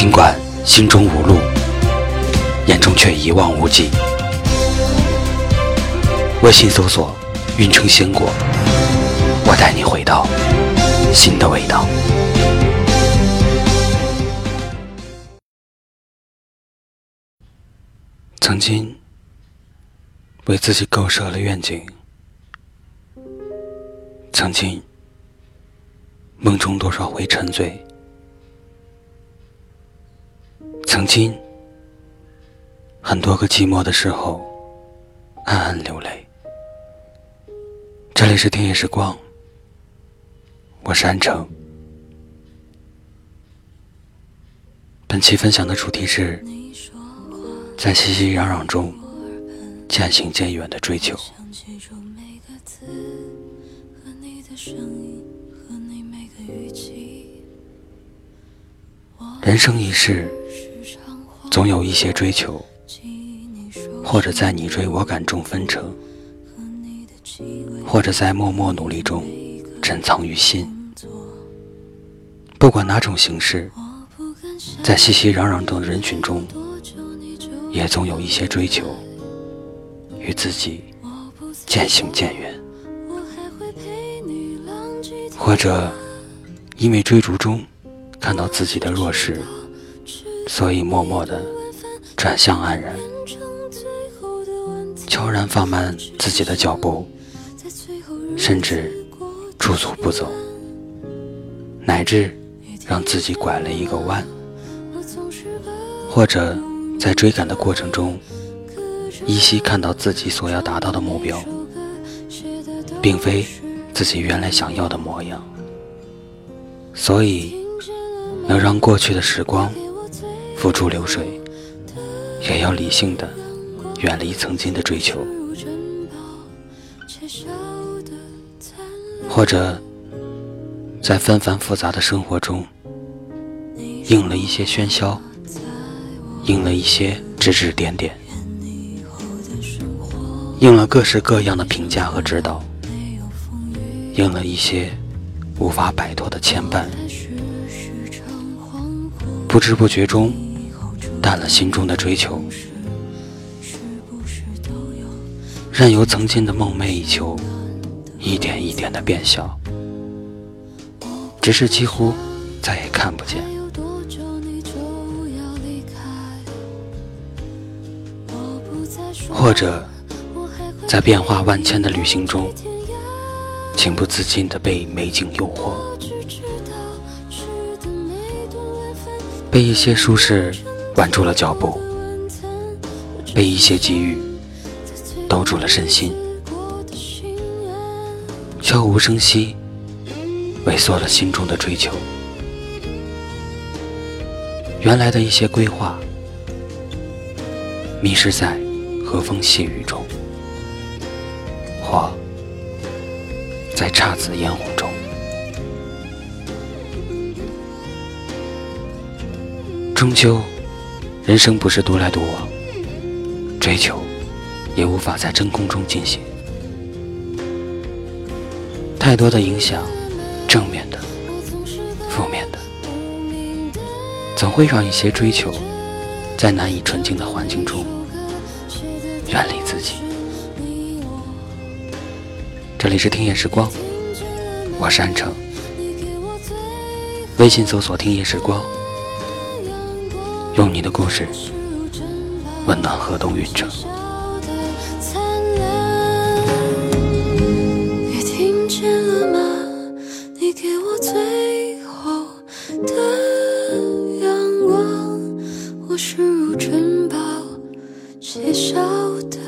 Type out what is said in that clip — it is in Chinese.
尽管心中无路，眼中却一望无际。微信搜索“运城鲜果”。我带你回到新的味道。曾经为自己构设了愿景，曾经梦中多少回沉醉，曾经很多个寂寞的时候暗暗流泪。这里是听夜时光。我是安城。本期分享的主题是，在熙熙攘攘中渐行渐远的追求。人生一世，总有一些追求，或者在你追我赶中分成，或者在默默努力中。珍藏于心，不管哪种形式，在熙熙攘攘的人群中，也总有一些追求，与自己渐行渐远，或者因为追逐中看到自己的弱势，所以默默的转向黯然，悄然放慢自己的脚步，甚至。驻足不走，乃至让自己拐了一个弯，或者在追赶的过程中，依稀看到自己所要达到的目标，并非自己原来想要的模样。所以，能让过去的时光付诸流水，也要理性的远离曾经的追求。或者，在纷繁复杂的生活中，应了一些喧嚣，应了一些指指点点，应了各式各样的评价和指导，应了一些无法摆脱的牵绊，不知不觉中淡了心中的追求，任由曾经的梦寐以求。一点一点的变小，只是几乎再也看不见。或者，在变化万千的旅行中，情不自禁的被美景诱惑，被一些舒适挽住了脚步，被一些机遇兜住了身心。悄无声息，萎缩了心中的追求。原来的一些规划，迷失在和风细雨中，或在姹紫嫣红。终究，人生不是独来独往，追求也无法在真空中进行。太多的影响，正面的、负面的，总会让一些追求，在难以纯净的环境中远离自己。这里是听夜时光，我是安城。微信搜索“听夜时光”，用你的故事温暖河东云城。你听见了吗？你给我最后的阳光，我是如珍宝笑的。